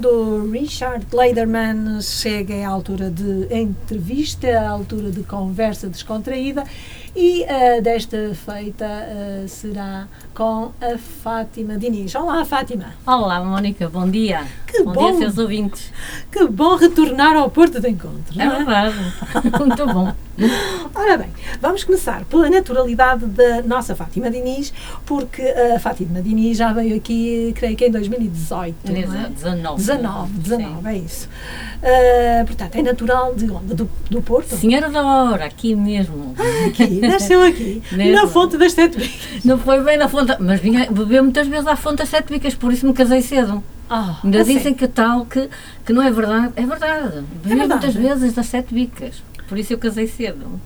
quando o Richard Lederman chega à altura de entrevista, à altura de conversa descontraída, e uh, desta feita uh, será com a Fátima Diniz. Olá, Fátima. Olá, Mónica, bom dia. Que bom, bom dia, seus ouvintes. Que bom retornar ao Porto de Encontro. É, é verdade, muito bom. Ora bem, vamos começar pela naturalidade da nossa Fátima Diniz, porque a Fátima Diniz já veio aqui, creio que em 2018. Não é? 19. 19, 19, é isso. Uh, portanto, é natural de onde? Do, do Porto? Senhora da Hora, aqui mesmo. Ah, aqui, nasceu aqui, na fonte das Sete Bicas. Não foi bem na fonte, mas vinha beber muitas vezes à fonte das Sete Bicas, por isso me casei cedo. Ah, Ainda dizem que tal, que, que não é verdade. É verdade. Bebi verdade. muitas vezes das Sete Bicas, por isso eu casei cedo.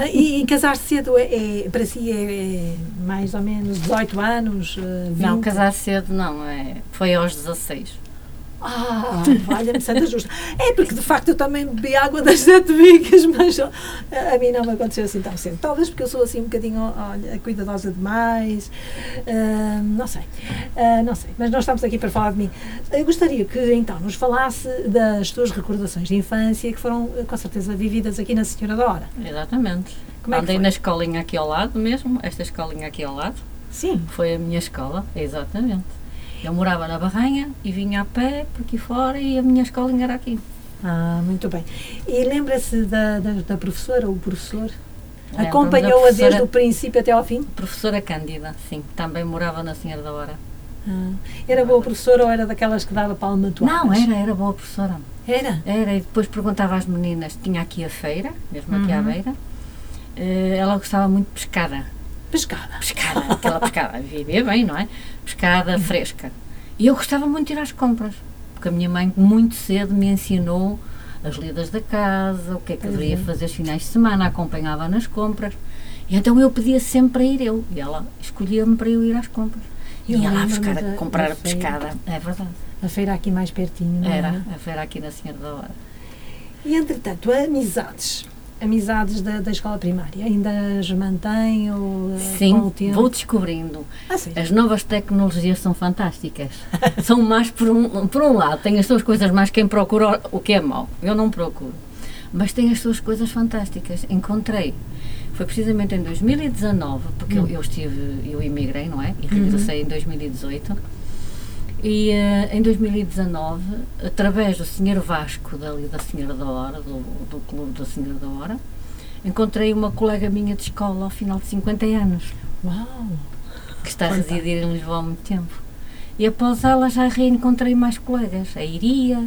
Ah, E, e casar cedo é, é- para si é, é mais ou menos 18 anos? uh, 20? Não, casar cedo não, é, foi aos 16. Ah, valha-me Santa Justa. É porque de facto eu também bebi água das sete bicas, mas ó, a mim não me aconteceu assim tão cedo. Talvez porque eu sou assim um bocadinho, olha, cuidadosa demais. Ah, não sei. Ah, não sei. Mas nós estamos aqui para falar de mim. Eu gostaria que então nos falasse das tuas recordações de infância que foram eh, com certeza vividas aqui na Senhora da Hora. Exatamente. Como é que Andei foi? na escolinha aqui ao lado mesmo, esta escolinha aqui ao lado. Sim. Foi a minha escola, exatamente. Eu morava na Barranha e vinha a pé por aqui fora e a minha escolinha era aqui. Ah, muito bem. E lembra-se da, da, da professora ou professor? Acompanhou-a desde o princípio até ao fim? Professora Cândida, sim, também morava na Senhora da Hora. Ah, era boa professora ou era daquelas que dava palma Não, era, era boa professora. Era? Era, e depois perguntava às meninas, tinha aqui a feira, mesmo aqui à Uhum. beira. Eh, ela gostava muito de pescada. Pescada. Pescada, aquela pescada, vivia bem, não é? Pescada fresca. E eu gostava muito de ir às compras, porque a minha mãe muito cedo me ensinou as lidas da casa, o que é que Pois deveria é. fazer os finais de semana, acompanhava nas compras. E então eu pedia sempre para ir eu, e ela escolhia-me para eu ir às compras. Eu E ia lá buscar, a, comprar a feira. pescada, é verdade. A feira aqui mais pertinho, não Era, era? a feira aqui na Senhora da Hora. E entretanto, amizades. Amizades da, da escola primária. Ainda as mantém ou, eh, Sim, vou descobrindo. Ah, sim. As novas tecnologias são fantásticas. são mais por um, por um lado, tem as suas coisas mais quem procura o que é mau. Eu não procuro. Mas tem as suas coisas fantásticas. Encontrei. Foi precisamente em 2019, porque Hum. eu, eu estive, eu emigrei, não é? E regressei em 2018. E eh, em 2019, através do Sr. Vasco, dali da Senhora da Hora, do, do Clube da Senhora da Hora, encontrei uma colega minha de escola ao final de 50 anos Uau! que está a residir em Lisboa há muito tempo. E após ela já reencontrei mais colegas, a Iria,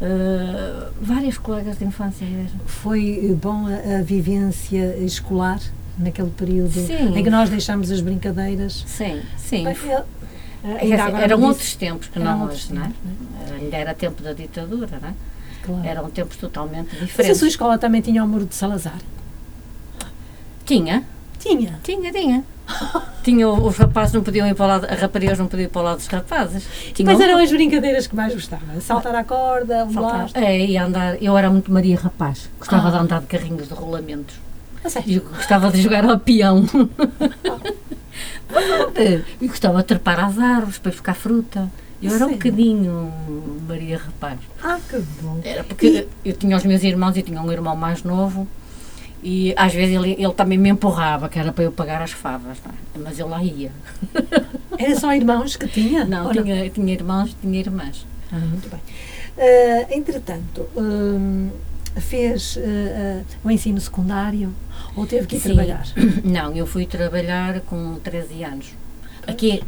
eh, várias colegas de infância mesmo. Foi bom a, a vivência escolar naquele período Sim. em que nós deixámos as brincadeiras? Sim, sim. Agora eram me outros disse- tempos que não hoje, não é? não Ainda era tempo da ditadura, não é? Claro. Eram tempos totalmente Mas a diferentes. sua escola também tinha o muro de Salazar? Tinha, Tinha. tinha, tinha. tinha os rapazes não podiam ir para o lado, as raparigas não podiam ir para o lado dos rapazes. Tinha Quais um- eram as brincadeiras que mais gostava? Saltar à corda, o Saltar. É, e andar. Eu era muito Maria Rapaz. Gostava Ah. de andar de carrinhos de rolamentos. A sério? E eu gostava de jogar ao peão. Verdade. e gostava de trepar às árvores para buscar fruta. Eu era um Sério? bocadinho Maria Rapaz. Ah, que bom. Era porque eu tinha os meus irmãos e tinha um irmão mais novo. E às vezes ele, ele também me empurrava, que era para eu pagar as favas. não é? Mas eu lá ia. Era só irmãos que tinha? Não, tinha, tinha irmãos e tinha irmãs. Ah, muito bem. Ah, entretanto, hum, fez ah, ah, o ensino secundário ou teve que ir Sim. trabalhar? Não, eu fui trabalhar com 13 anos. Aqui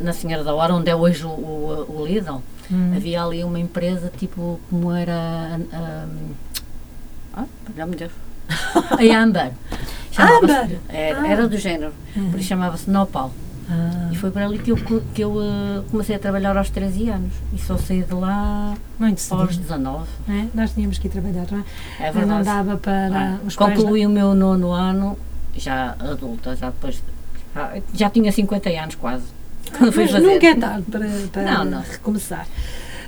na Senhora da Hora, onde é hoje o, o, o Lidl, Hum. havia ali uma empresa tipo como era. Um, ah, perdão-me Deus. A Amber. Amber? Era, Ah. era do género, por isso chamava-se Nopal. Ah, E foi por ali que eu, que eu eh, comecei a trabalhar aos 13 anos. E só saí de lá muito aos cedo. 19. não é? Nós tínhamos que ir trabalhar, não é? É não dava para Ah, os. Concluí o meu nono ano, já adulta, já depois. Já, já tinha 50 anos quase. Quando fui fazer. nunca é tarde para, para Não, não. recomeçar.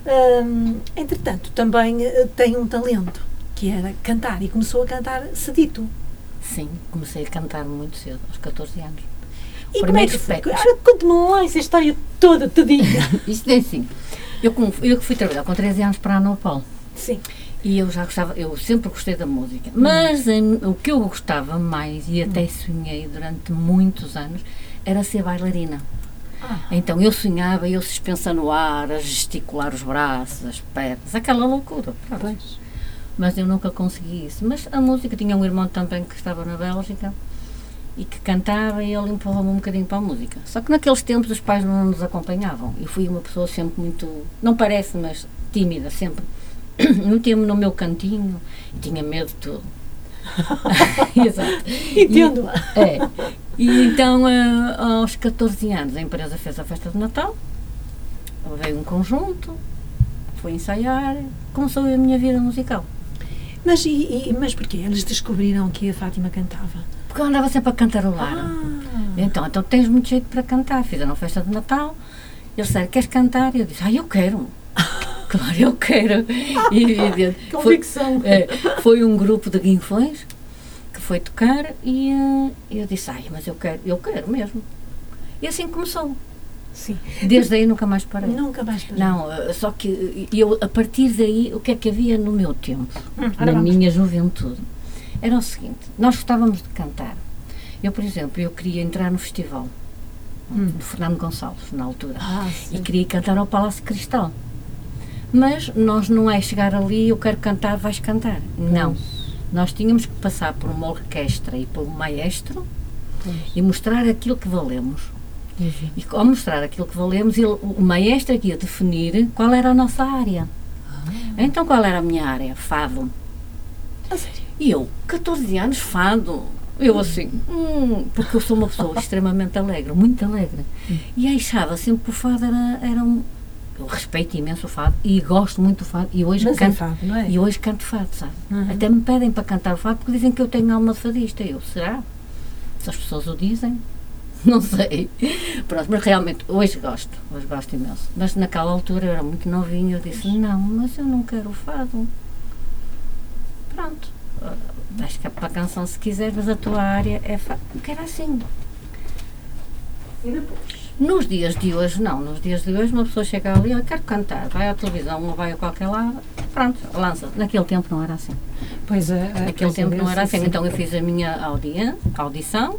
Hum, entretanto, também eh, tem um talento, que era cantar, e começou a cantar cedito. Sim, comecei a cantar muito cedo, aos 14 anos. E como é Primeiro que foi? conte-me lá essa história toda, todinha. Isto é assim. Eu, como, eu fui trabalhar com 13 anos para a Anopol. Sim. E eu já gostava, eu sempre gostei da música. Mas em, o que eu gostava mais, e até sonhei durante muitos anos, era ser bailarina. Ah. Então eu sonhava, eu suspensa no ar, a gesticular os braços, as pernas, aquela loucura. Mas eu nunca consegui isso. Mas a música, tinha um irmão também que estava na Bélgica e que cantava e ele empurrou-me um bocadinho para a música. Só que naqueles tempos os pais não nos acompanhavam. Eu fui uma pessoa sempre muito, não parece, mas tímida, sempre. Metia-me no meu cantinho e tinha medo de tudo. Exato. Entendo. E, é. E então, eh, aos 14 anos, a empresa fez a festa de Natal, veio um conjunto, fui ensaiar, começou a minha vida musical. Mas, e, e- mas porquê? Eles descobriram que a Fátima cantava. Porque eu andava sempre a cantarolar. Ah, Então, então tens muito jeito para cantar. Fizeram a festa de Natal. Eles disseram, queres cantar? E eu disse, ah, eu quero. claro, eu quero. E, e- foi, convicção. é, foi um grupo de guinfões que foi tocar e eh, eu disse, ai, mas eu quero, eu quero mesmo. E assim começou. Sim. Desde aí nunca mais parei. Nunca mais parei. Não, eh, só que eu, a partir daí, o que é que havia no meu tempo, Hum, na minha juventude? Era o seguinte, nós gostávamos de cantar. Eu, por exemplo, eu queria entrar no festival Hum. do Fernando Gonçalves, na altura, Ah, e queria cantar ao Palácio Cristal. Mas nós não é chegar ali, eu quero cantar, vais cantar. Não. Nós tínhamos que passar por uma orquestra e por um maestro Pois. e mostrar aquilo que valemos. Exato. E ao mostrar aquilo que valemos, ele, o maestro aqui ia definir qual era a nossa área. Então, qual era a minha área? Fado. A sério? E eu, 14 anos, fado. Eu assim, hum, porque eu sou uma pessoa extremamente alegre, muito alegre. E achava sempre que o fado era, era um. Eu respeito imenso o fado e gosto muito do fado. E hoje Mas é canto. fado, não é? E hoje canto fado, sabe? Uhum. Até me pedem para cantar o fado porque dizem que eu tenho alma de fadista. Eu, será? Se as pessoas o dizem, não sei. Pronto, mas realmente, hoje gosto, hoje gosto imenso. Mas naquela altura eu era muito novinha, eu disse, não, mas eu não quero o fado. Pronto, vais cá para a canção se quiser, mas a tua área é. Porque era assim. E depois? Nos dias de hoje, não. Nos dias de hoje, uma pessoa chega ali, eu quero cantar, vai à televisão ou vai a qualquer lado, pronto, lança. Naquele tempo não era assim. Pois é. é, Naquele pois é, tempo não eu era assim. sim. Então eu fiz a minha audiência, audição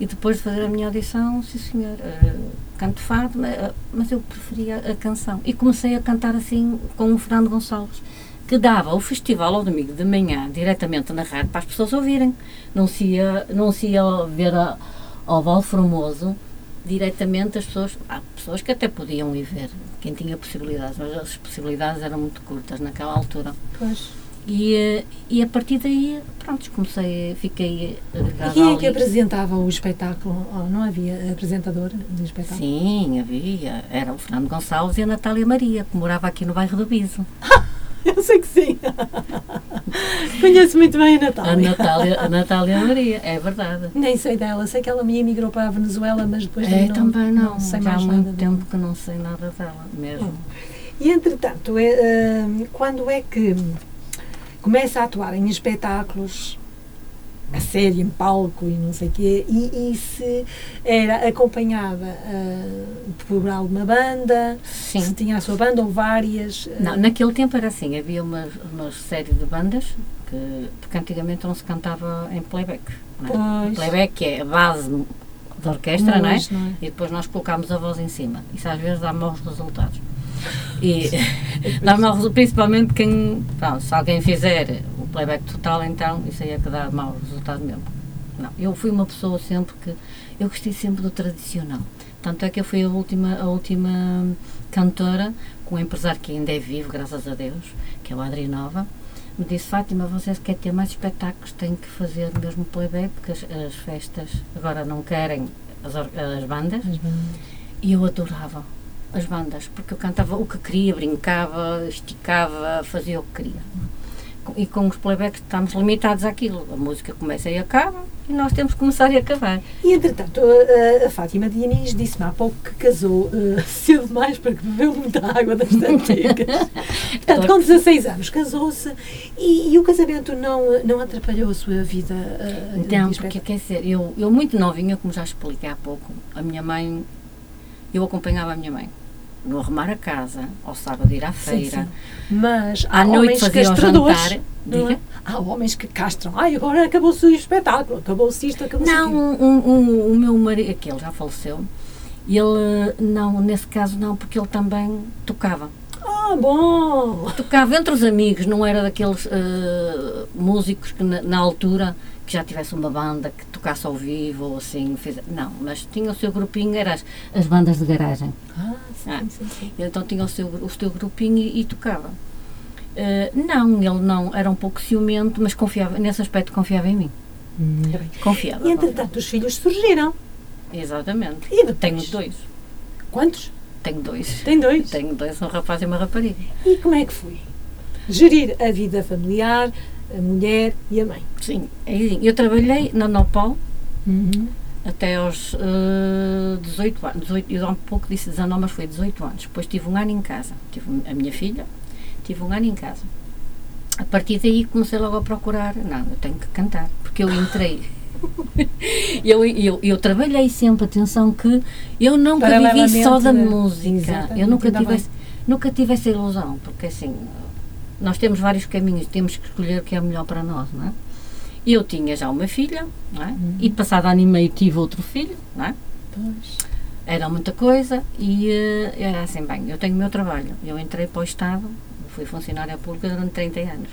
e depois de fazer a minha audição, sim senhor, eh, canto fado, mas, eh, mas eu preferia a canção. E comecei a cantar assim com o Fernando Gonçalves, que dava o festival ao domingo de manhã, diretamente na rádio, para as pessoas ouvirem. Não se ia, não se ia ver a, ao Val Formoso diretamente as pessoas, há pessoas que até podiam ir ver, quem tinha possibilidades, mas as possibilidades eram muito curtas naquela altura. Pois. E, eh, e a partir daí, pronto, comecei, fiquei E agregada quem é que apresentava o espetáculo? Oh, não havia apresentador de espetáculo? Sim, havia. Era o Fernando Gonçalves e a Natália Maria, que morava aqui no bairro do Biso. Eu sei que sim. Conheço muito bem a A Natália. Natália, a Natália Maria, é verdade. Nem sei dela. Sei que ela me emigrou para a Venezuela, mas depois É, não, também não. sei Já há muito nada tempo que não sei nada dela, mesmo. E entretanto, é, eh, quando é que começa a atuar em espetáculos a sério, em palco e não sei o quê, e, e se era acompanhada eh, por alguma banda, se Sim. tinha a sua banda ou várias. eh, Não, naquele tempo era assim, havia uma, uma série de bandas, que, porque antigamente não se cantava em playback. Não é? Playback é a base da orquestra, não é? hoje, não é? E depois nós colocámos a voz em cima. Isso às vezes dá maus resultados. E resultados, principalmente quem, pronto, se alguém fizer o playback total, então isso aí é que dá mau resultado mesmo. Não, eu fui uma pessoa sempre que, eu gostei sempre do tradicional. Tanto é que eu fui a última, a última cantora, com um empresário que ainda é vivo, graças a Deus, que é o Adri Nova, me disse, Fátima, você quer ter mais espetáculos, tem que fazer mesmo playback, porque as, as festas agora não querem as, as bandas, As bandas. e eu adorava as bandas, porque eu cantava o que queria, brincava, esticava, fazia o que queria. E com os playbacks estamos limitados àquilo. A música começa e acaba e nós temos que começar e acabar. E entretanto, a, Fátima Diniz disse-me há pouco que casou eh, cedo demais porque bebeu muita água das antigas. Portanto, com 16 anos casou-se e, e o casamento não, não atrapalhou a sua vida Então, de porque quer dizer, eu, eu muito novinha, como já expliquei há pouco, a minha mãe, eu acompanhava a minha mãe. No arrumar a casa, ao sábado ir à feira, sim. Mas à há noite homens fazer o jantar. não Diga. é? Há homens que castram. Ai, agora acabou-se o espetáculo, acabou-se isto, acabou-se Não, um, um- o meu marido, aquele já faleceu, ele, não, nesse caso não, porque ele também tocava. Ah, bom! Tocava entre os amigos, não era daqueles eh, músicos que na, na altura que já tivesse uma banda que tocasse ao vivo ou assim, fez, não, mas tinha o seu grupinho, eram as, as bandas de garagem. Ah, sim, Ah. sim, sim. Então tinha o seu, o seu grupinho e, e tocava. Eh, não, ele não, era um pouco ciumento, mas confiava, nesse aspecto confiava em mim. Bem. Confiava. E entretanto os filhos surgiram. Exatamente. E depois? Tenho dois. Quantos? Tenho dois. Tem dois. Tenho dois, um rapaz e uma rapariga. E como é que foi? Gerir a vida familiar, a mulher e a mãe. Sim, é assim, eu trabalhei na Nopal até aos eh, 18 anos. 18, eu há um pouco disse 19, mas foi 18 anos. Depois tive um ano em casa. Tive a minha filha, tive um ano em casa. A partir daí comecei logo a procurar. Não, eu tenho que cantar, porque eu entrei. eu, eu, eu trabalhei sempre, atenção, que eu nunca vivi só da né? música. Eu nunca tive, esse- nunca tive essa ilusão, porque assim, nós temos vários caminhos, temos que escolher o que é melhor para nós, não é? Eu tinha já uma filha, não é? Uhum. E passado ano e meio tive outro filho, não é? Pois. Era muita coisa e eh, era assim, bem, eu tenho o meu trabalho. Eu entrei para o Estado, fui funcionária pública durante 30 anos.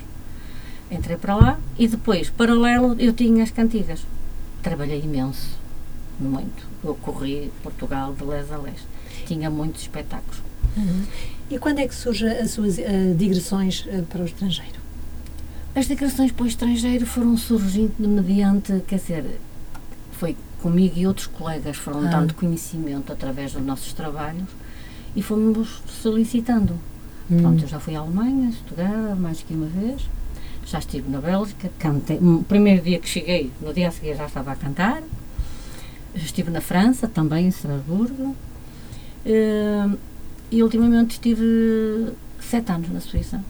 Entrei para lá e depois, paralelo, eu tinha as cantigas. Trabalhei imenso, muito. Eu corri Portugal de les a les. Tinha muitos espetáculos. E quando é que surgem as suas eh, digressões eh, para o estrangeiro? As declarações para o estrangeiro foram surgindo mediante, quer dizer, foi comigo e outros colegas foram Ah. dando conhecimento através dos nossos trabalhos e fomos solicitando. Hum. Pronto, eu já fui à Alemanha, estudar mais que uma vez, já estive na Bélgica, cantei, o primeiro dia que cheguei, no dia a seguir já estava a cantar, estive na França, também em Estrasburgo, eh, e ultimamente estive sete anos na Suíça.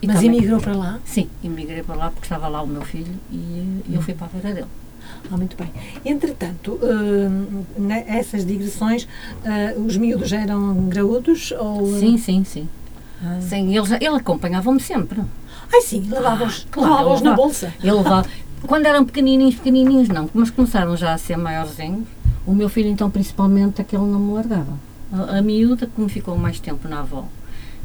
E Mas também- emigrou para lá? Sim, emigrei para lá porque estava lá o meu filho e eh, eu fui para a feira dele. Ah, muito bem. Entretanto, hum, nessas digressões, eh, os miúdos eram graúdos? Ou, Sim, sim, sim. Ah. sim ele, já- ele acompanhava-me sempre. Ai, sim, levava-os Ah, claro, na bolsa. Ele levava, quando eram pequenininhos, pequenininhos não, mas começaram já a ser maiorzinhos, o meu filho então principalmente aquele não me largava. A, a miúda, como ficou mais tempo na avó,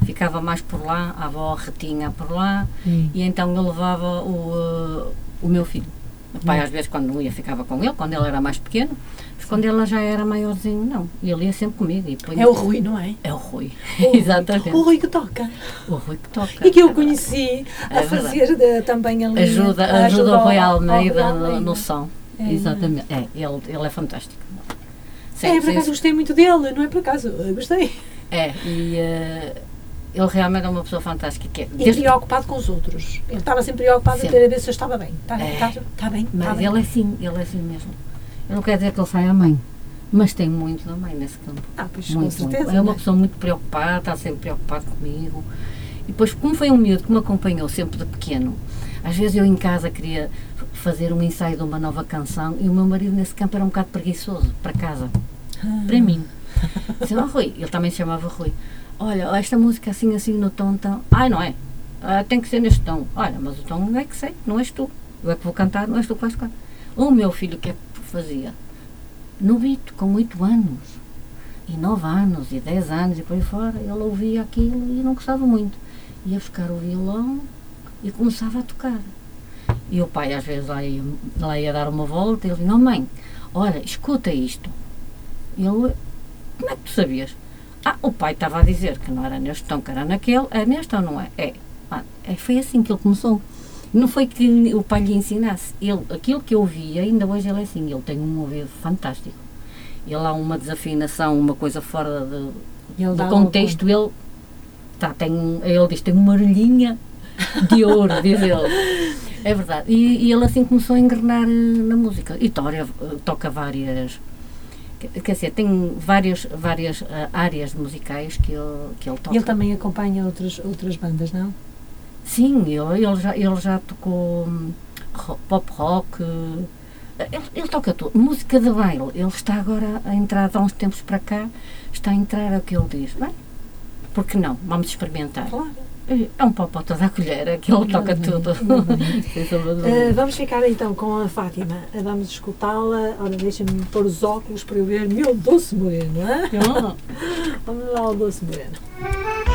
ficava mais por lá, a avó retinha por lá, e então eu levava o, eh, o meu filho. O pai às vezes quando ia ficava com ele, quando ele era mais pequeno, mas quando ele já era maiorzinho não, e ele ia sempre comigo. É o Rui, não é? É o Rui, O exatamente. O Rui que toca. O Rui que toca. E que eu É conheci a É fazer eh, também ali. Ajuda, a ajuda o Rui Almeida Rui no, no som. É, Exatamente. É, ele, ele é fantástico. Sim, é, por acaso gostei muito dele, não é por acaso, eu gostei. É, e eh, ele realmente é uma pessoa fantástica. Que é, E desde- preocupado com os outros. Ele estava sempre preocupado em ver se eu estava bem. Está É. está- está bem, mas bem. ele é assim, ele é assim mesmo. Eu não quero dizer que ele saia à mãe, mas tem muito da mãe nesse campo. Ah, pois, muito, com certeza. muito. É uma né? pessoa muito preocupada, está sempre preocupado comigo. E depois, como foi um miúdo que me acompanhou sempre de pequeno, às vezes eu em casa queria fazer um ensaio de uma nova canção e o meu marido nesse campo era um bocado preguiçoso para casa, Ah. para mim. Disse, oh, Rui, ele também se chamava Rui. Olha, esta música assim, assim, no tom, tão. Ai, não é? Ah, tem que ser neste tom. Olha, mas o tom não é que sei, não és tu. Eu é que vou cantar, não és tu que vais cantar. O meu filho, que é que fazia? Novito, com 8 anos, e 9 anos, e 10 anos, e por aí fora, ele ouvia aquilo e não gostava muito. Ia buscar o violão e começava a tocar. E o pai, às vezes, lá ia, lá ia dar uma volta e ele Não, mãe, olha, escuta isto. Ele, como é que tu sabias? Ah, o pai estava a dizer que não era neste tom, que era naquele. É neste ou não é? É. Ah, é foi assim que ele começou. Não foi que o pai lhe ensinasse. Ele, aquilo que eu via, ainda hoje ele é assim. Ele tem um ouvido fantástico. Ele há uma desafinação, uma coisa fora de, do contexto. Ele, tá, tem, ele diz tem uma orelhinha de ouro, diz ele. É verdade. E, e ele assim começou a engrenar eh, na música. E toca, toca várias. quer- dizer, tem várias, várias eh, áreas musicais que ele, que ele toca. E ele também acompanha outras, outras bandas, não? Sim, ele, ele, já, ele já tocou hum, pop rock, ele, ele toca tudo. Música de baile, ele está agora a entrar, há uns tempos para cá, está a entrar, é o que ele diz. Bem, porque não? Vamos experimentar. Claro. É um pau para toda a colher, que ele toca tudo. Sem sombra de Uh, vamos ficar então com a Fátima. Uh, vamos escutá-la. Ora, deixa-me pôr os óculos para eu ver. Meu doce moreno, é? Ah, Vamos lá ao doce moreno.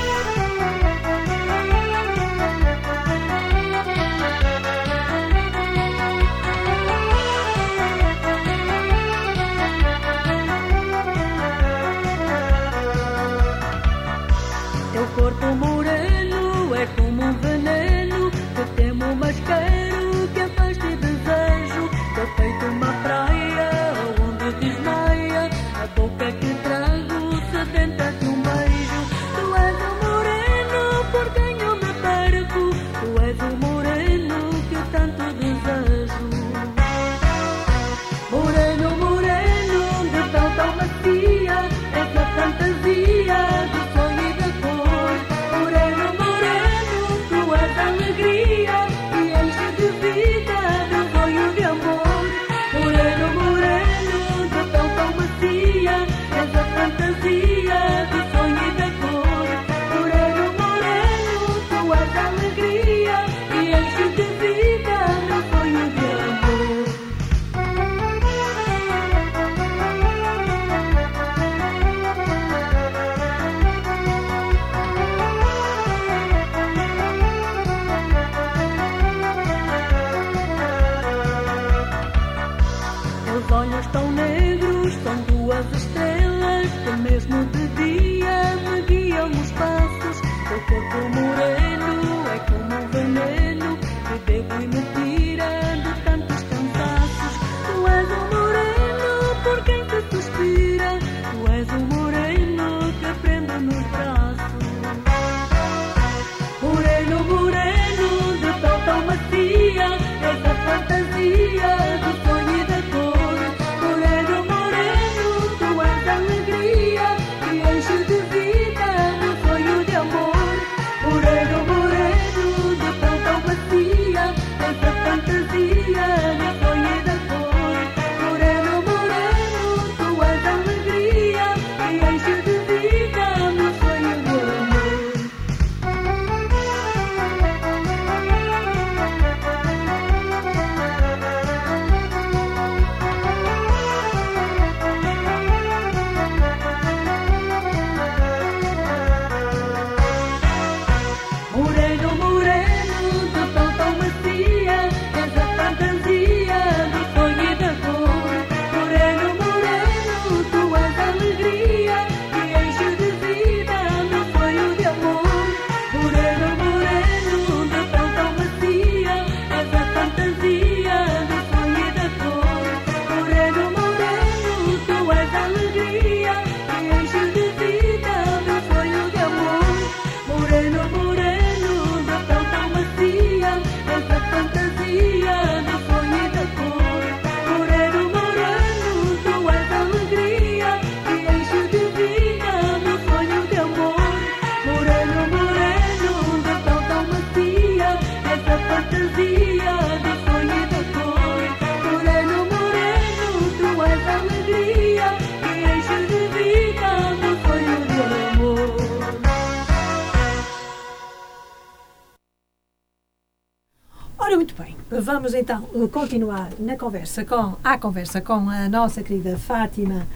Ora, muito bem. Vamos então continuar na conversa com, à conversa com a nossa querida Fátima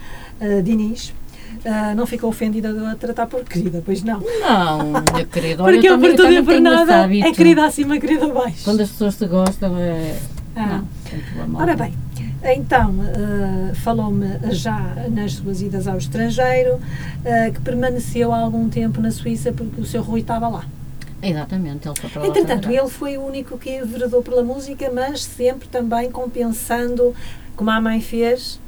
eh, Diniz. Eh, não ficou ofendida de a tratar por querida, pois não. Não, meu querido, olha, Porque eu, também, por tudo e por nada, é querida acima, querida abaixo. Quando as pessoas te gostam, é. Ah. Não, Ora bem, então, eh, falou-me já nas suas idas ao estrangeiro, eh, que permaneceu algum tempo na Suíça porque o seu Rui estava lá. Exatamente, ele foi para lá. Entretanto, ele foi o único que enveredou pela música, mas sempre também compensando, como a mãe fez,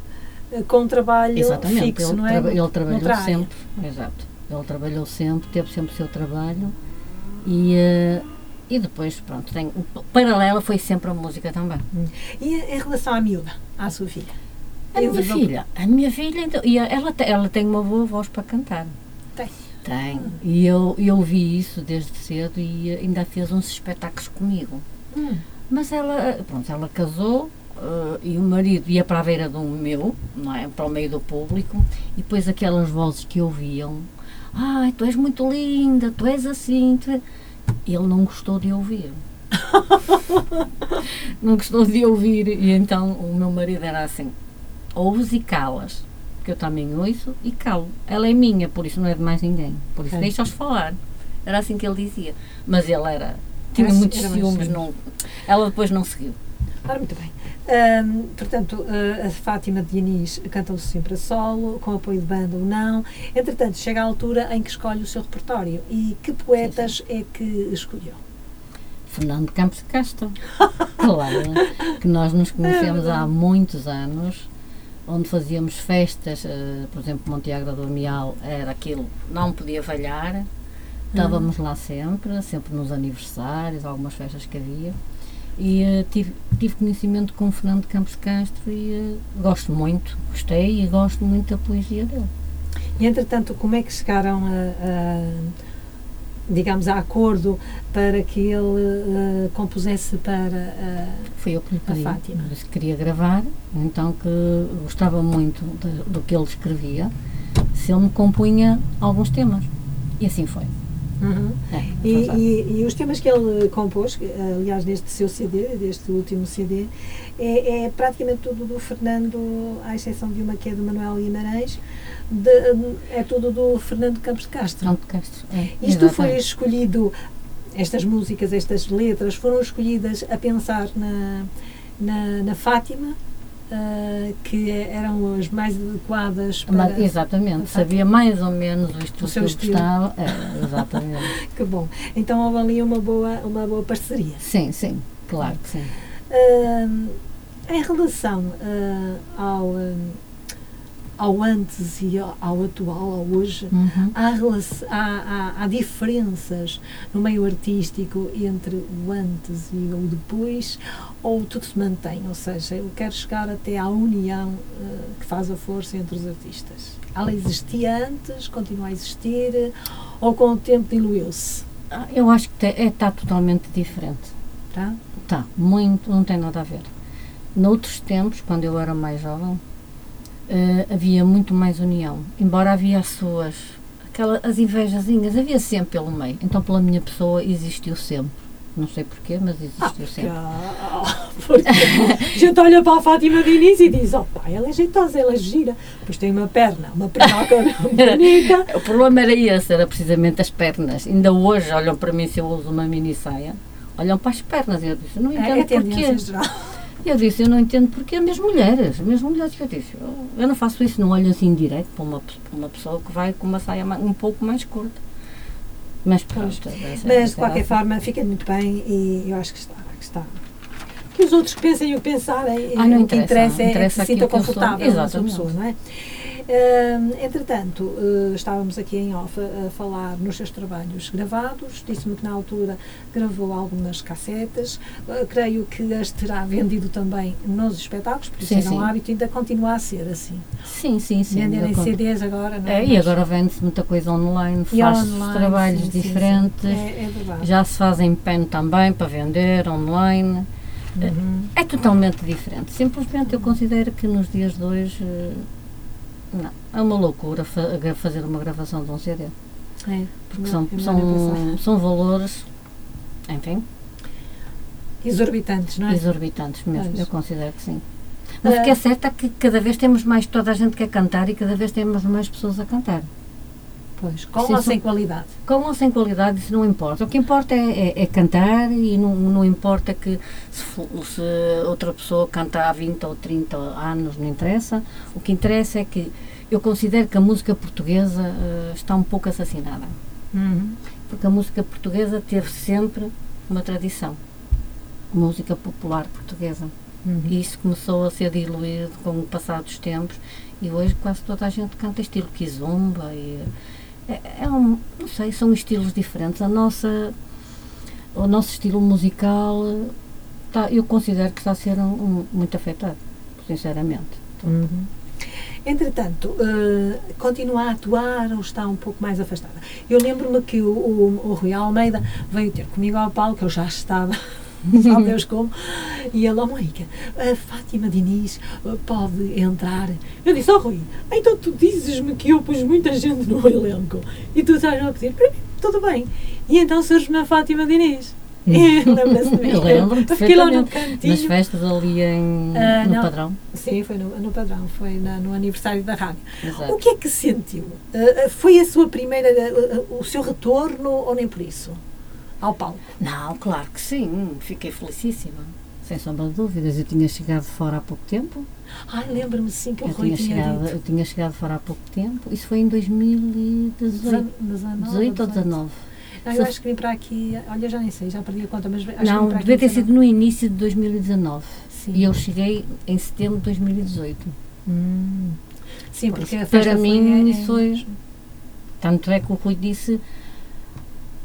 eh, com trabalho Exatamente, fixo, ele, não é? traba- ele trabalhou sempre, exato. Ele trabalhou sempre, teve sempre o seu trabalho e, eh, e depois, pronto, tem, paralela foi sempre a música também. E em relação à miúda, à sua filha? A minha filha, a minha filha, então, e ela, ela tem uma boa voz para cantar. Tem. E eu, eu vi isso desde cedo e eh, ainda fez uns espetáculos comigo. Hum. Mas ela, eh, pronto, ela casou eh, e o marido ia para a beira do meu, não é? Para o meio do público, e depois aquelas vozes que ouviam, ai, tu és muito linda, tu és assim, tu és... ele não gostou de ouvir. não gostou de ouvir, e então o meu marido era assim, ouves e calas, porque eu também ouço e calo. Ela é minha, por isso não é de mais ninguém, por isso É. deixa-os falar. Era assim que ele dizia. Mas ele era, tinha Era- muitos era ciúmes, não, ela depois não seguiu. Ora, muito bem. Portanto, ah, a Fátima de Diniz canta-o sempre a solo, com apoio de banda ou não. Entretanto, chega a altura em que escolhe o seu repertório. E que poetas é que escolheu? Fernando Campos de Castro. Claro, que nós nos conhecemos há muitos anos, onde fazíamos festas, eh, por exemplo, Monteagra do Amial era aquilo, não podia falhar. Estávamos lá sempre, sempre nos aniversários, algumas festas que havia. E eh, tive, tive conhecimento com o Fernando Campos Castro e eh, gosto muito, gostei e gosto muito da poesia dele. E, entretanto, como é que chegaram a, a, digamos, a acordo para que ele ah, compusesse para ah, Foi eu que lhe A pedi. Fátima. Disse que queria gravar, então que gostava muito de- do que ele escrevia, se ele me compunha alguns temas. E assim foi. Uhum. É, E, e- e os temas que ele compôs, aliás, neste seu CD, deste último CD, é, é praticamente tudo do Fernando, à exceção de uma que é do Manuel Guimarães, de- é tudo do Fernando Campos de Castro. Fernando Castro. É, Isto foi escolhido, estas músicas, estas letras, foram escolhidas a pensar na, na, na Fátima, ah, que eram as mais adequadas para. Mas, exatamente, sabia mais ou menos o estilo O que eu estilo. gostava. É, exatamente. Que bom. Então houve ali uma boa, uma boa parceria. sim, sim, claro que sim. Ahm, em relação ah, ao, ao antes e ao, ao atual, ao hoje, Uhum. há, há, há- diferenças no meio artístico entre o antes e o depois, ou tudo se mantém? Ou seja, eu quero chegar até à união ah, que faz a força entre os artistas. Ela existia antes, continua a existir, ou com o tempo diluiu-se? Ah, Eu acho que está é, tá totalmente diferente. Tá? Tá, muito, não tem nada a ver. Noutros tempos, quando eu era mais jovem, eh, havia muito mais união. Embora havia as suas, aquela, as invejazinhas, havia sempre pelo meio. Então, pela minha pessoa, existiu sempre. Não sei porquê, mas existiu sempre. Ah, porque a gente olha para a Fátima de início e diz: opa, ela é jeitosa, ela é gira, depois tem uma perna, uma pernaca bonita. O problema era esse, era precisamente as pernas. Ainda hoje olham para mim se eu uso uma mini saia, olham para as pernas e eu disse, não É, entendo é porquê. Eu disse, eu não entendo porque as minhas mulheres, as minhas mulheres, eu disse, eu, eu não faço isso, não olho assim direto para uma, para uma pessoa que vai com uma saia um pouco mais curta. Mas pronto. essa- Mas de qualquer forma fica muito bem e eu acho que está. Que, está. que os outros pensem o que pensarem, Ah, não o que interessa, interessa é que interessa se sinta que eu sou. confortável com a sua pessoa, não é? Entretanto, eh, estávamos aqui em off a, falar nos seus trabalhos gravados. Disse-me que na altura gravou algumas cassetas. Eh, creio que as terá vendido também nos espetáculos, por isso era um hábito e ainda continua a ser assim. Sim, sim, sim. Venderem. CDs agora, não é? É, e agora vende-se muita coisa online, e faz online, trabalhos sim, sim, sim. diferentes, É, é verdade. já se fazem pen também para vender online. Uhum. É totalmente diferente. Simplesmente eu considero que nos dias de hoje eh, não, é uma loucura fazer uma gravação de um CD. É, Porque não, são, são, são valores, enfim, exorbitantes, não é? exorbitantes mesmo. Pois. Eu considero que sim. Mas o que Ah. é certo é que cada vez temos mais, toda a gente quer cantar e cada vez temos mais pessoas a cantar. Pois, com Sim, ou sem qualidade. Com ou sem qualidade, isso não importa. O que importa é, é- é cantar e não, não importa que se, se outra pessoa canta há 20 ou 30 anos, não interessa. O que interessa é que eu considero que a música portuguesa eh, está um pouco assassinada. Uhum. Porque a música portuguesa teve sempre uma tradição. Música popular portuguesa. Uhum. E isso começou a ser diluído com o passar dos tempos e hoje quase toda a gente canta estilo kizomba e é, é um, não sei, são estilos diferentes. A nossa, o nosso estilo musical tá, eu considero que está a ser um, um- muito afetado, sinceramente. Uhum. Entretanto, eh, continua a atuar ou está um pouco mais afastada? Eu lembro-me que o, o, o Rui Almeida veio ter comigo ao palco, eu já estava sabe Deus como. E ele, oh Mónica, a Fátima Diniz uh, pode entrar. Eu disse, oh Rui, então tu dizes-me que eu pus muita gente no elenco e tu estás a mim, tudo bem. E então surge-me a Fátima Diniz. Lembra-se de mim? Eu fiquei lá no perfeitamente. Nas cantinho. festas ali em, Ah, no não. padrão. Sim, foi no, no padrão, foi na- no aniversário da rádio. Exato. O que é que sentiu? Uh, uh, foi a sua primeira, uh, uh, o seu retorno ou nem por isso? Ao palco? Não, claro que sim. Fiquei felicíssima. Sem sombra de dúvidas. Eu tinha chegado fora há pouco tempo. Ai, lembro-me sim que o Eu Rui tinha, chegado, dito. eu tinha chegado fora há pouco tempo. Isso foi em 2018. 18 ou 19. Ah, eu acho que vim para aqui, olha, já nem sei, já perdi a conta, mas acho que Não, aqui devia ter sido no início de 2019. Sim. E eu cheguei em setembro de 2018. Hum. Sim, Por porque festa para foi mim, em- isso foi- Tanto é que o Rui disse: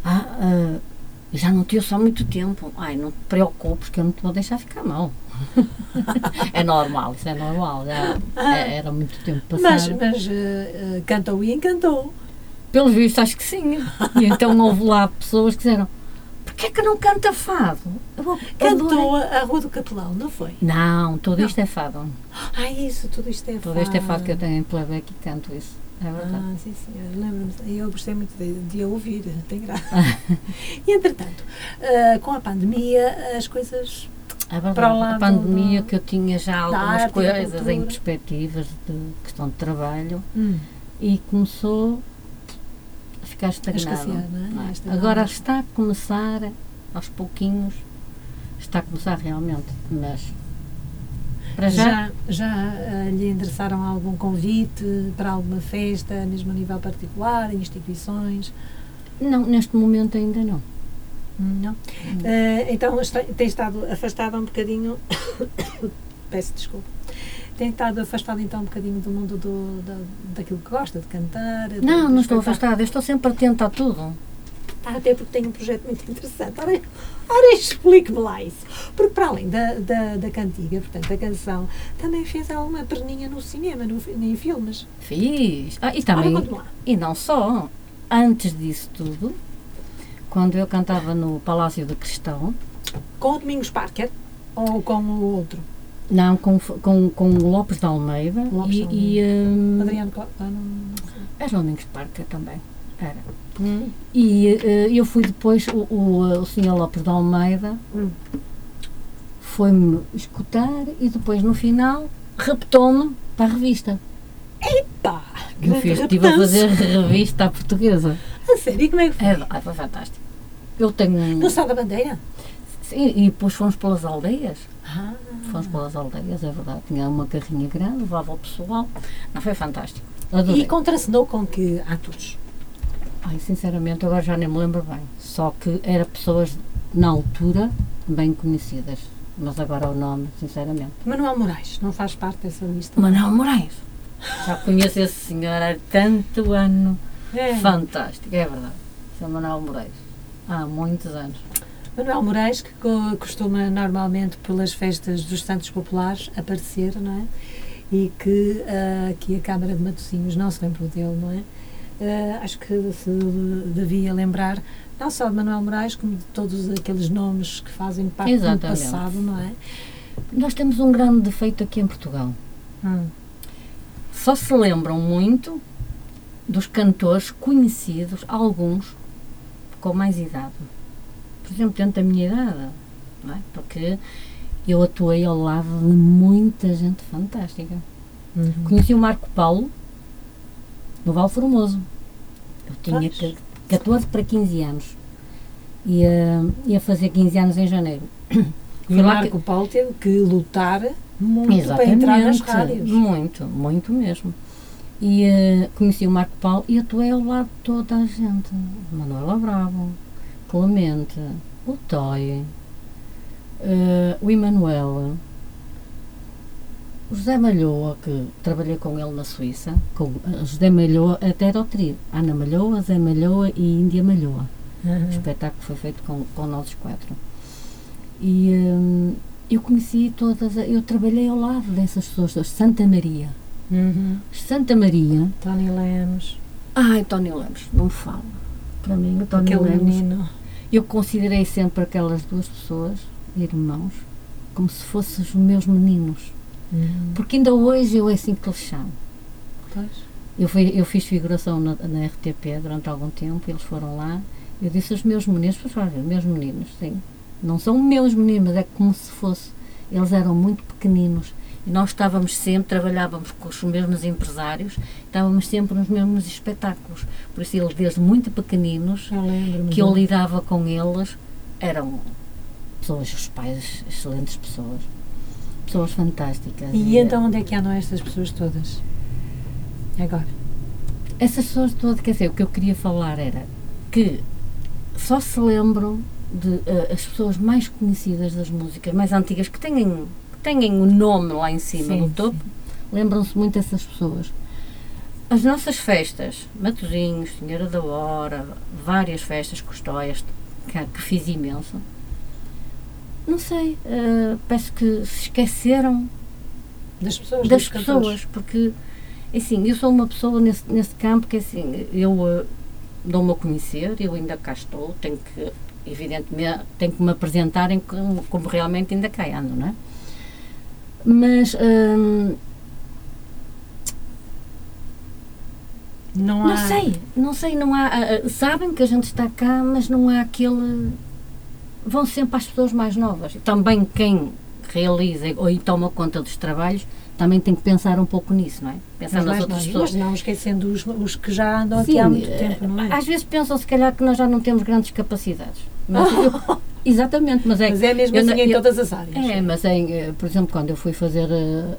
Ah, ah, já não te ouço há muito tempo. Ai, não te preocupes, que eu não te vou deixar ficar mal. é normal, isso é normal. Já é- era muito tempo passado. Mas, mas uh, cantou e encantou. Pelos vistos, acho que sim. E então houve lá pessoas que disseram: Porquê que não canta fado? Eu adorei." Cantou a, a Rua do Capelão, não foi? Não, tudo isto é fado. Ah, isso, tudo isto é Tudo isto é fado que eu tenho em playback e canto isso. É verdade. Ah, sim, senhor. Lembro-me. Eu gostei muito de, de a ouvir, tem graça. e, entretanto, ah, com a pandemia, as coisas. É verdade. Para lado a pandemia do- que eu tinha já algumas arte coisas em perspectivas de questão de trabalho Hum, e começou a ficar a estagnado. escassear, não é? é? Esta Agora está a começar, aos pouquinhos, está a começar realmente, mas para já, Já, já ah, lhe endereçaram algum convite para alguma festa, mesmo a nível particular, em instituições? não, neste momento ainda não. Não. Ah, então, está- tem estado afastada um bocadinho. Peço desculpa. Tem estado afastado então um bocadinho do mundo do, da, daquilo que gosta, de cantar. Não, não estou afastada, eu estou sempre atenta a tudo. Até porque tenho um projeto muito interessante. Ora, ora explique-me lá isso. Porque para além da, da, da cantiga, portanto, a canção, também fez alguma perninha no cinema, no, em filmes. Fiz. Ah, e Ora, também, lá. e não só, antes disso tudo, quando eu cantava no Palácio do Cristão, Com o Domingos Parker ou com o outro? Não, com, com, com o Lopes de Almeida Lopes e, de e hum, Adriano Cla- ah, não, não era o Domingos Parca também. Era. E eh, eu fui depois, o, o, o Sr. Lopes de Almeida Hum. foi-me escutar e depois no final repetou-me para a revista. Pá, Eu fiz, estive a fazer revista à portuguesa. A sério, e como é que foi? É, foi fantástico. Eu tenho. No Sá da Bandeira? Sim, e depois fomos pelas aldeias. Ah, Fomos pelas aldeias, é verdade. Tinha uma carrinha grande, levava o pessoal. Não, foi fantástico. Adorei. e contracenou com que atores? Ai, sinceramente, agora já nem me lembro bem. Só que eram pessoas, na altura, bem conhecidas. Mas agora o nome, sinceramente. Manuel Moraes, não faz parte dessa lista? Manuel Moraes. Já conheço esse senhor há tanto ano. É. Fantástico, é verdade. Sr. Manuel Moraes. Há muitos anos. Manuel Moraes, que co- costuma normalmente pelas festas dos Santos Populares aparecer, não é? E que ah, aqui a Câmara de Matosinhos não se lembrou dele, não é? Ah, acho que se devia lembrar não só de Manuel Moraes, como de todos aqueles nomes que fazem parte do Exatamente. passado, não é? Nós temos um grande defeito aqui em Portugal. Hum. Só se lembram muito dos cantores conhecidos, alguns com mais idade. Por exemplo, dentro da minha idade, não é? Porque eu atuei ao lado de muita gente fantástica. Uhum. Conheci o Marco Paulo no Val Formoso. Eu tinha Pois. ca- 14 para 15 anos. Ia, ia fazer 15 anos em janeiro. E o Marco Paulo teve que lutar muito para entrar nas rádios. Muito, muito mesmo. E eh, conheci o Marco Paulo e atuei ao lado de toda a gente. Manuela Bravo, Clemente, o Toy, eh, o Emanuel, o José Malhoa, que trabalhei com ele na Suíça, com eh, José Malhoa, até era o trio, Ana Malhoa, Zé Malhoa e Índia Malhoa. O Uhum. espetáculo foi feito com, com nós quatro. E hum, eu conheci todas, eu trabalhei ao lado dessas pessoas. Santa Maria. Uhum. Santa Maria. Tony Lemos, Ai, Tony Lemos, não me fala. Para mim, o Tony aquele Lemos. menino. Eu considerei sempre aquelas duas pessoas irmãos como se fossem os meus meninos. Porque ainda hoje eu é assim que chamo. Pois. Eu, fui, eu fiz figuração na, na RTP durante algum tempo, eles foram lá. Eu disse aos meus meninos, pois olha, meus meninos, sim. Não são meus meninos, mas é como se fosse. Eles eram muito pequeninos. E nós estávamos sempre, trabalhávamos com os mesmos empresários, estávamos sempre nos mesmos espetáculos. Por isso, eles, desde muito pequeninos, Eu que eu lidava com eles, eram pessoas, os pais, excelentes pessoas. Pessoas fantásticas. E então onde é que andam estas pessoas todas? Agora. Essas pessoas todas, quer dizer, o que eu queria falar era que só se lembram de eh, as pessoas mais conhecidas das músicas, mais antigas, que têm, que têm o nome lá em cima, Sim, no topo, lembram-se muito dessas pessoas. As nossas festas, Matosinhos, Senhora da Hora, várias festas, custóias, que, que fiz imenso, não sei, eh, parece que se esqueceram Das pessoas. das pessoas, porque assim, eu sou uma pessoa nesse, nesse campo que assim, eu eh, dou-me a conhecer, eu ainda cá estou, tenho que, evidentemente, tenho que me apresentarem como, como realmente ainda cá ando, não é? Mas hum, Não, não há... sei, não sei, não há. ah, sabem que a gente está cá, mas não há aquele. Vão sempre às pessoas mais novas. Também quem realiza ou toma conta dos trabalhos também tem que pensar um pouco nisso, não é? Pensar nas outras pessoas. mas não esquecendo os, os que já andam aqui há muito tempo, não é? Às vezes pensam se calhar que nós já não temos grandes capacidades. Mas eu- exatamente, mas é, Mas é mesmo eu assim não- em eu- todas as áreas. é, mas em, eh, por exemplo, quando eu fui fazer eh,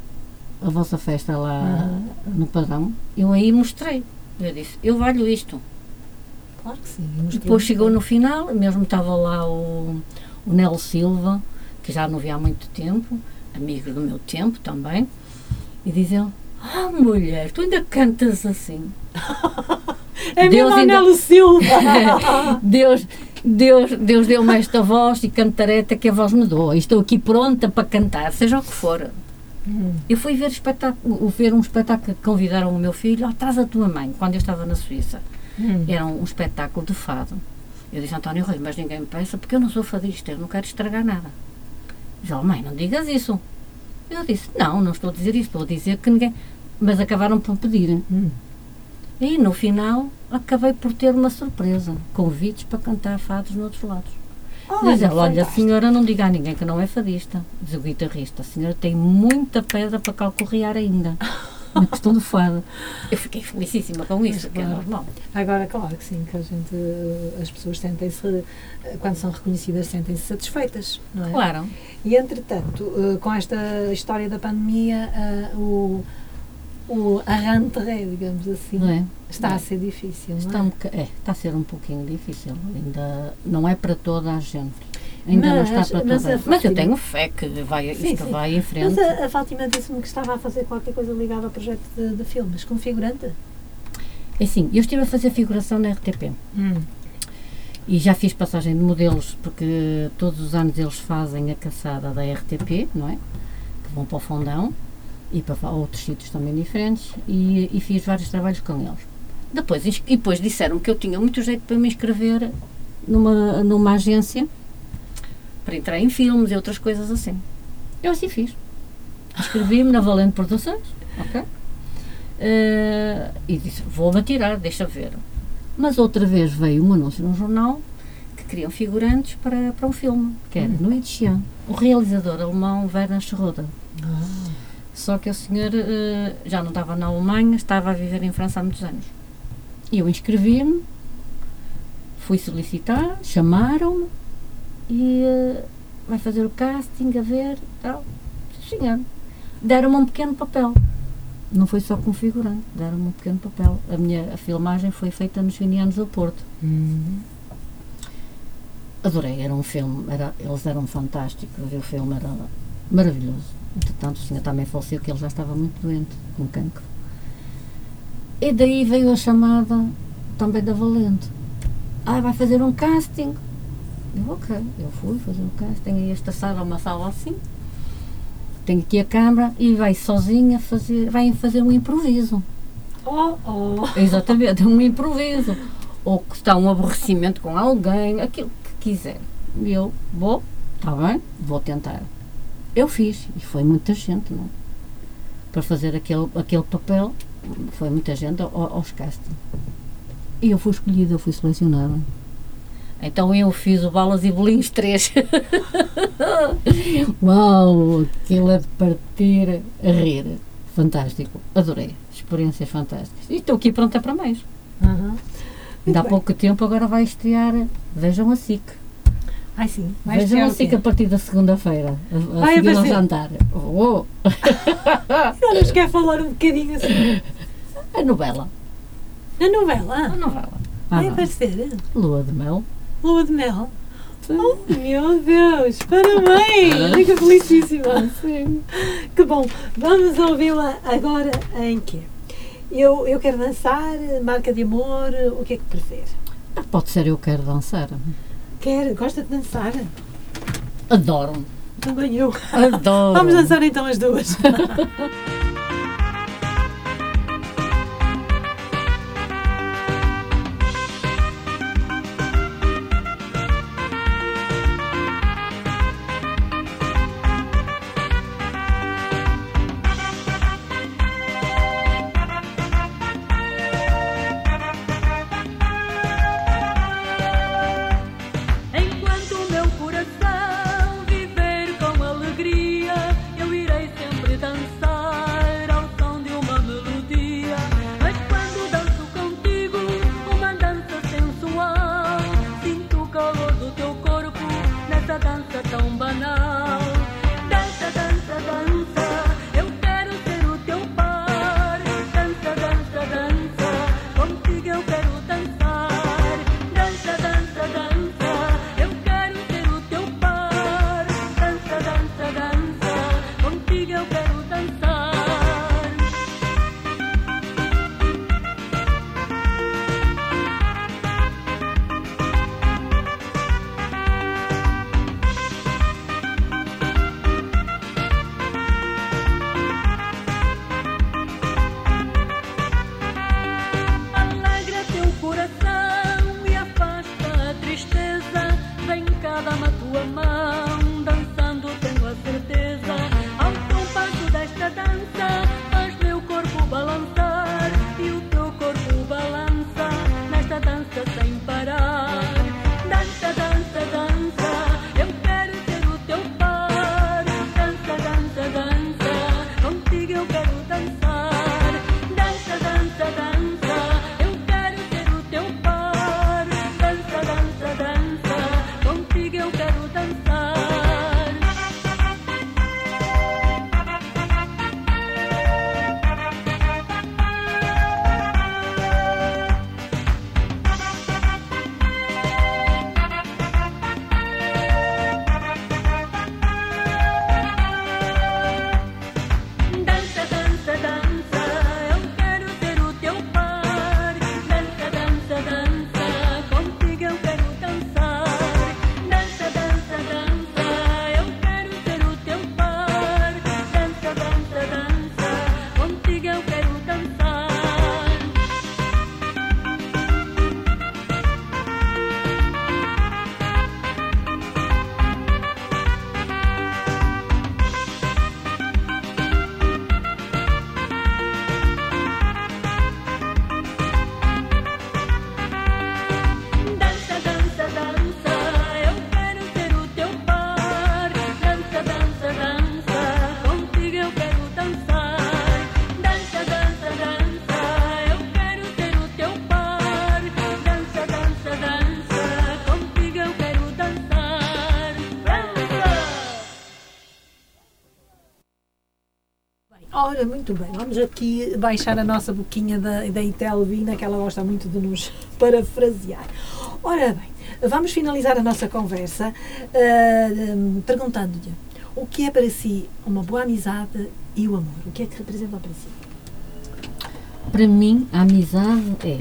a vossa festa lá Aham. no Padrão, eu aí mostrei. Eu disse, eu valho isto. Claro que sim. Depois chegou no final, mesmo estava lá o, o Nelo Silva, que já não vi há muito tempo, amigo do meu tempo também, e diz ele, ah mulher, tu ainda cantas assim. É Deus mesmo ainda- Anelo Silva! Deus, Deus, Deus deu-me esta voz e cantareta que a voz me doa. Estou aqui pronta para cantar, seja o que for. Hum. Eu fui ver, espetáculo, ver um espetáculo que convidaram o meu filho, oh, traz a tua mãe, quando eu estava na Suíça. Hum. Era um, um espetáculo de fado. Eu disse, António Rui, mas ninguém me peça porque eu não sou fadista, eu não quero estragar nada. Diz, oh mãe, não digas isso. Eu disse, não, não estou a dizer isso, estou a dizer que ninguém... Mas acabaram por pedir. Hum. E no final acabei por ter uma surpresa, convites para cantar fados noutros lados. Diz ela, olha, a senhora não diga a ninguém que não é fadista, diz o guitarrista, a senhora tem muita pedra para calcorrear ainda. Na questão do fado. Eu fiquei felicíssima com isso, que é normal. Agora, claro que sim, que a gente, as pessoas sentem-se, quando são reconhecidas, sentem-se satisfeitas, não é? Claro. E entretanto, eh, com esta história da pandemia, eh, o, o arrantre, digamos assim, é? está É. a ser difícil, Está, não um é? é, está a ser um pouquinho difícil. Ainda não é para toda a gente. Ainda Mas- não está para mas toda a a gente. Mas eu Fátima- tenho fé que vai, Sim, isto sim. vai em frente. Mas a, a Fátima disse-me que estava a fazer qualquer coisa ligada ao projeto de, de filmes, com figurante. É assim, eu estive a fazer figuração na RTP. E já fiz passagem de modelos, porque todos os anos eles fazem a caçada da RTP, não é? Que vão para o Fundão e para outros sítios também diferentes, e, e fiz vários trabalhos com eles. Depois, e depois disseram que eu tinha muito jeito para me inscrever numa, numa agência para entrar em filmes e outras coisas assim. Eu assim fiz. Inscrevi-me na Valente Produções, ok? Eh, e disse, vou-me atirar, deixa ver. Mas outra vez veio um anúncio no jornal que queriam figurantes para, para um filme, que era no Itxian. O realizador alemão Werner Schroeder. Só que o senhor eh, já não estava na Alemanha, estava a viver em França há muitos anos. E eu inscrevi-me, fui solicitar, chamaram-me e eh, vai fazer o casting, a ver tal. Sim, senhor. Deram-me um pequeno papel. Não foi só como figurante, deram-me um pequeno papel. A minha a filmagem foi feita nos Finianos do Porto. Adorei, era um filme, era, eles eram fantásticos, o filme era maravilhoso. Entretanto, o senhor também faleceu, que ele já estava muito doente, com cancro. E daí veio a chamada também da Valente. Ah, vai fazer um casting. Eu, ok, eu fui fazer um casting. Tenho esta sala, uma sala assim. Tenho aqui a câmara e vai sozinha fazer, vai fazer um improviso. Oh, oh. Exatamente, um improviso. Ou que está um aborrecimento com alguém, aquilo que quiser. E eu vou, está bem, vou tentar. Eu fiz, e foi muita gente, não é? Para fazer aquele, aquele papel, foi muita gente ao- aos castings. E eu fui escolhida, eu fui selecionada. Então eu fiz o Balas e Bolinhos 3. Uau, aquilo é de partir a rir. Fantástico, adorei. Experiências fantásticas. E estou aqui pronta para mais. Há bem. pouco tempo agora vai estrear. Vejam a SIC. Ai sim, vai Vejam a? SIC a partir da segunda-feira. A, a Vai seguir ao jantar. Oh, nos quer falar um bocadinho assim. a novela. Na novela, A novela. Ah, vai aparecer Lua de mel. Lua de Mel. Oh, meu Deus, parabéns! Fico felicíssima. Que bom. Vamos ouvi-la agora em quê? Eu, eu quero dançar, marca de amor, o que é que prefere? Ah, Pode ser eu quero dançar. Quer? Gosta de dançar? Adoro. Também eu. Adoro. Vamos dançar então as duas. Ora, muito bem. Vamos aqui baixar a nossa boquinha da, da Itelvina, que ela gosta muito de nos parafrasear. Ora bem, vamos finalizar a nossa conversa hum, perguntando-lhe o que é para si uma boa amizade e o amor? O que é que representam para si? Para mim, a amizade é.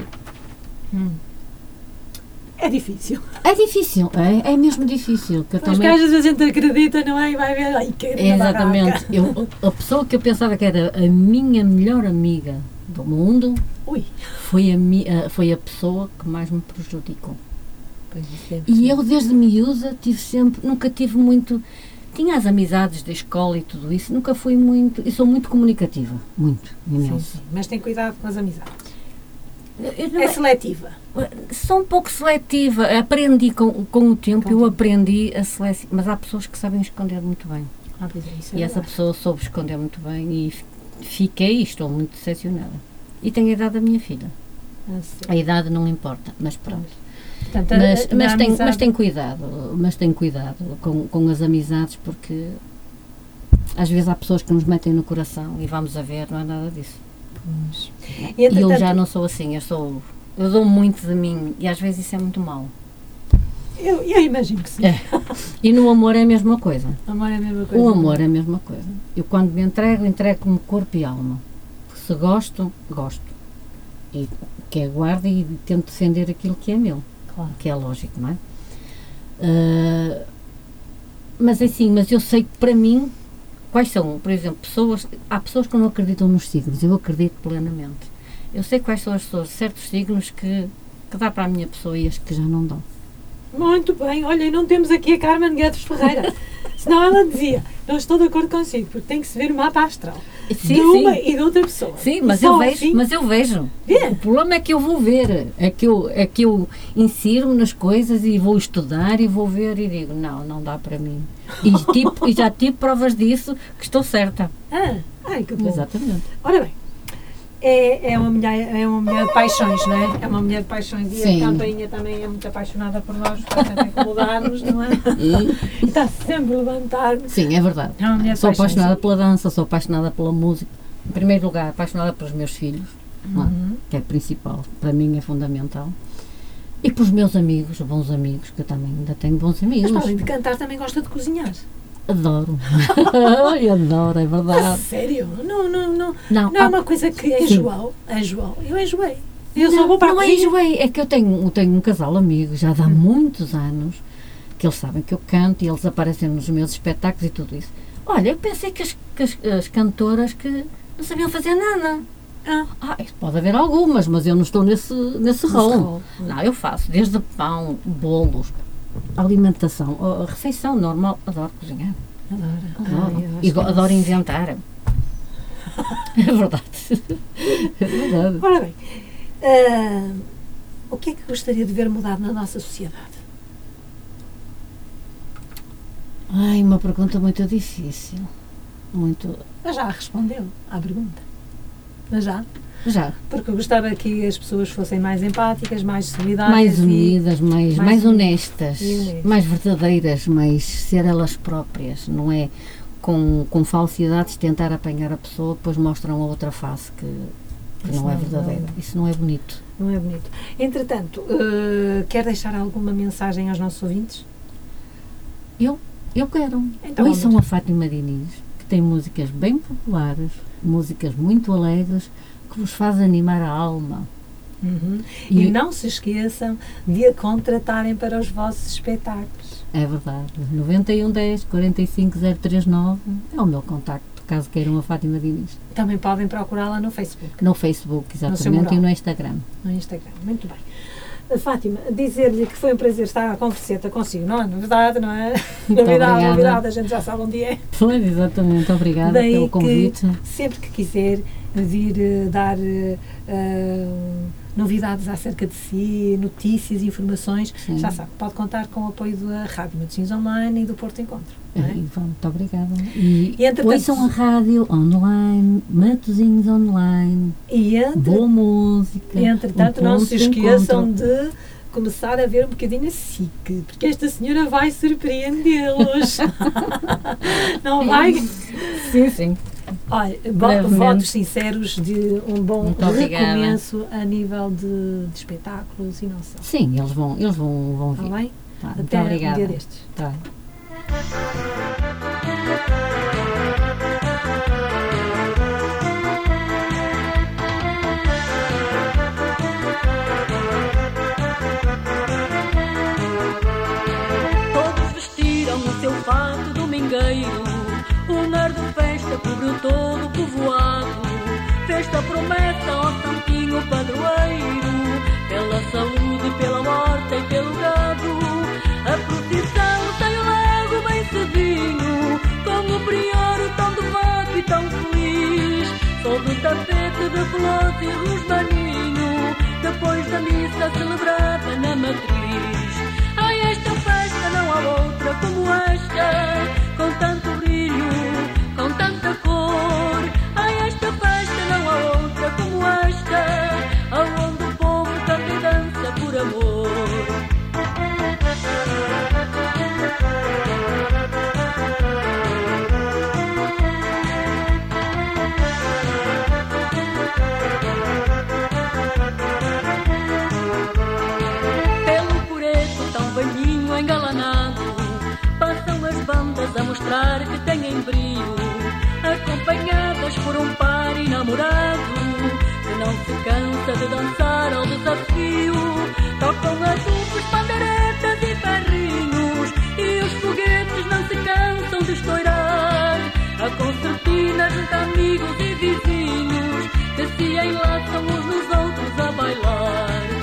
É difícil. É difícil, é, é mesmo difícil. Que também, às vezes a gente acredita, não é? E vai ver. Ai, que É, Exatamente. Eu, a pessoa que eu pensava que era a minha melhor amiga do mundo Ui, foi a, foi a pessoa que mais me prejudicou. É E eu, desde miúda, tive sempre, nunca tive muito. Tinha as amizades da escola e tudo isso, nunca fui muito. E sou muito comunicativa. Muito, Sim, imenso. sim. Mas tem cuidado com as amizades. Não- É seletiva. sou um pouco seletiva. Aprendi com, com o tempo, Com eu aprendi a seleção. Mas há pessoas que sabem esconder muito bem. Ah, é, é E essa pessoa soube esconder muito bem e fi- fiquei e estou muito decepcionada. E tenho a idade da minha filha. Ah. A idade não importa, mas pronto. Portanto, Mas, mas, tem, mas tem cuidado, mas tem cuidado com, com as amizades porque às vezes há pessoas que nos metem no coração e vamos a ver, não é nada disso. Pois. E eu entretanto, já não sou assim, eu sou. Eu dou muito de mim e às vezes isso é muito mau. Eu, eu imagino que sim. É. E no amor é a mesma coisa. Amor é a mesma coisa. O amor é a mesma coisa. Eu quando me entrego, entrego como corpo e alma. Se gosto, gosto. E que aguardo e tento defender aquilo que é meu. Claro. que é lógico, não é? Ah, mas é assim, mas eu sei que para mim, quais são, por exemplo, pessoas, há pessoas que não acreditam nos signos, eu acredito plenamente. Eu sei quais são as pessoas, certos signos que, que dá para a minha pessoa e as que já não dão. Muito bem, olha, e não temos aqui a Carmen Guedes Ferreira. Senão ela dizia, não estou de acordo consigo, porque tem que se ver o mapa astral. Sim, de uma sim. e de outra pessoa. Sim, mas eu vejo, assim- mas eu vejo. Vê? O problema é que eu vou ver, é que eu, é que eu insiro-me nas coisas e vou estudar e vou ver e digo, não, não dá para mim. E, tipo, e já tive provas disso que estou certa. Ah, ai, que bom. Exatamente. Ora bem, é, é, uma mulher, é uma mulher de paixões, não é? É uma mulher de paixões e Sim. a campainha também é muito apaixonada por nós, portanto tem que mudar-nos, não é? E está sempre a levantar-nos. Sim, é verdade. É uma mulher de Sou paixões. apaixonada pela dança, sou apaixonada pela música. Em primeiro lugar, apaixonada pelos meus filhos, é? Uhum. que é principal, para mim é fundamental. E pelos meus amigos, bons amigos, que eu também ainda tenho bons Mas amigos. para além de cantar, também gosta de cozinhar. Adoro. Ai, adoro, é A verdade. sério? Não, não, não. Não, Não é há- uma coisa que enjoou. Enjoou. Eu enjoei. Eu só não, vou para a não é cozinha. enjoei, é que eu tenho, eu tenho um casal amigo já de Hum. há muitos anos que eles sabem que eu canto e eles aparecem nos meus espetáculos e tudo isso. Olha, eu pensei que as, que as, as cantoras que não sabiam fazer nada. Ah. Ah, pode haver algumas, mas eu não estou nesse, nesse rol. rol. Não, eu faço desde pão, bolos, alimentação, a refeição normal. Adoro cozinhar. Adoro. Adoro. Ai, e que adoro inventar. É verdade. É verdade. Ora bem, ah, o que é que gostaria de ver mudado na nossa sociedade? Ai, uma pergunta muito difícil. Muito. Mas já respondeu à pergunta. Mas já. Já. Porque eu gostava que as pessoas fossem mais empáticas, mais solidárias. Mais e- unidas, mais, mais mais unidas honestas, e honestas. mais verdadeiras, mais ser elas próprias, não é com, com falsidades tentar apanhar a pessoa, depois mostram a outra face que, que Isso não é não- verdadeira. não- Isso não é bonito. Não é bonito. Entretanto, ah, quer deixar alguma mensagem aos nossos ouvintes? Eu, eu quero. Então, Ouçam a Fátima Diniz, que tem músicas bem populares, músicas muito alegres, que vos faz animar a alma. E, não se esqueçam de a contratarem para os vossos espetáculos. É verdade. 9110 45039 é o meu contacto, caso queiram a Fátima Diniz. Também podem procurá-la no Facebook, No Facebook, exatamente, mural. e no Instagram. no Instagram. Muito bem. A Fátima, dizer-lhe que foi um prazer estar à converseta consigo, não é? Novidade, não é? novidade, obrigada. novidade, a gente já sabe onde é. Pois, exatamente. Obrigada Daí pelo que- convite. Sempre que quiser vir eh, dar ah, novidades acerca de si, notícias, informações, Sim. já sabe, pode contar com o apoio da Rádio Matosinhos Online e do Porto Encontro. é? Bom, muito obrigada. E, E, ouçam a rádio online, Matozinhos online, E, entre, boa música. e entretanto, um não se esqueçam encontro. de começar a ver um bocadinho a SIC, porque esta senhora vai surpreendê-los. não vai? Sim, sim. Olha, votos sinceros de um bom Muito obrigada. recomeço a nível de, de espetáculos e não só. Sim, eles vão, eles vão, vão Está vir. bem? Tá, muito Até um obrigada. dia destes. Tá. reveloso e Rosmaninho, depois da missa celebrada na matriz. a esta festa não há outra como esta. mostrar que têm embrio, acompanhadas por um par enamorado, que não se cansa de dançar ao desafio. Tocam adubos, panderetas e ferrinhos, e os foguetes não se cansam de estourar. A concertina junta amigos e vizinhos, que se enlaçam uns nos outros a bailar.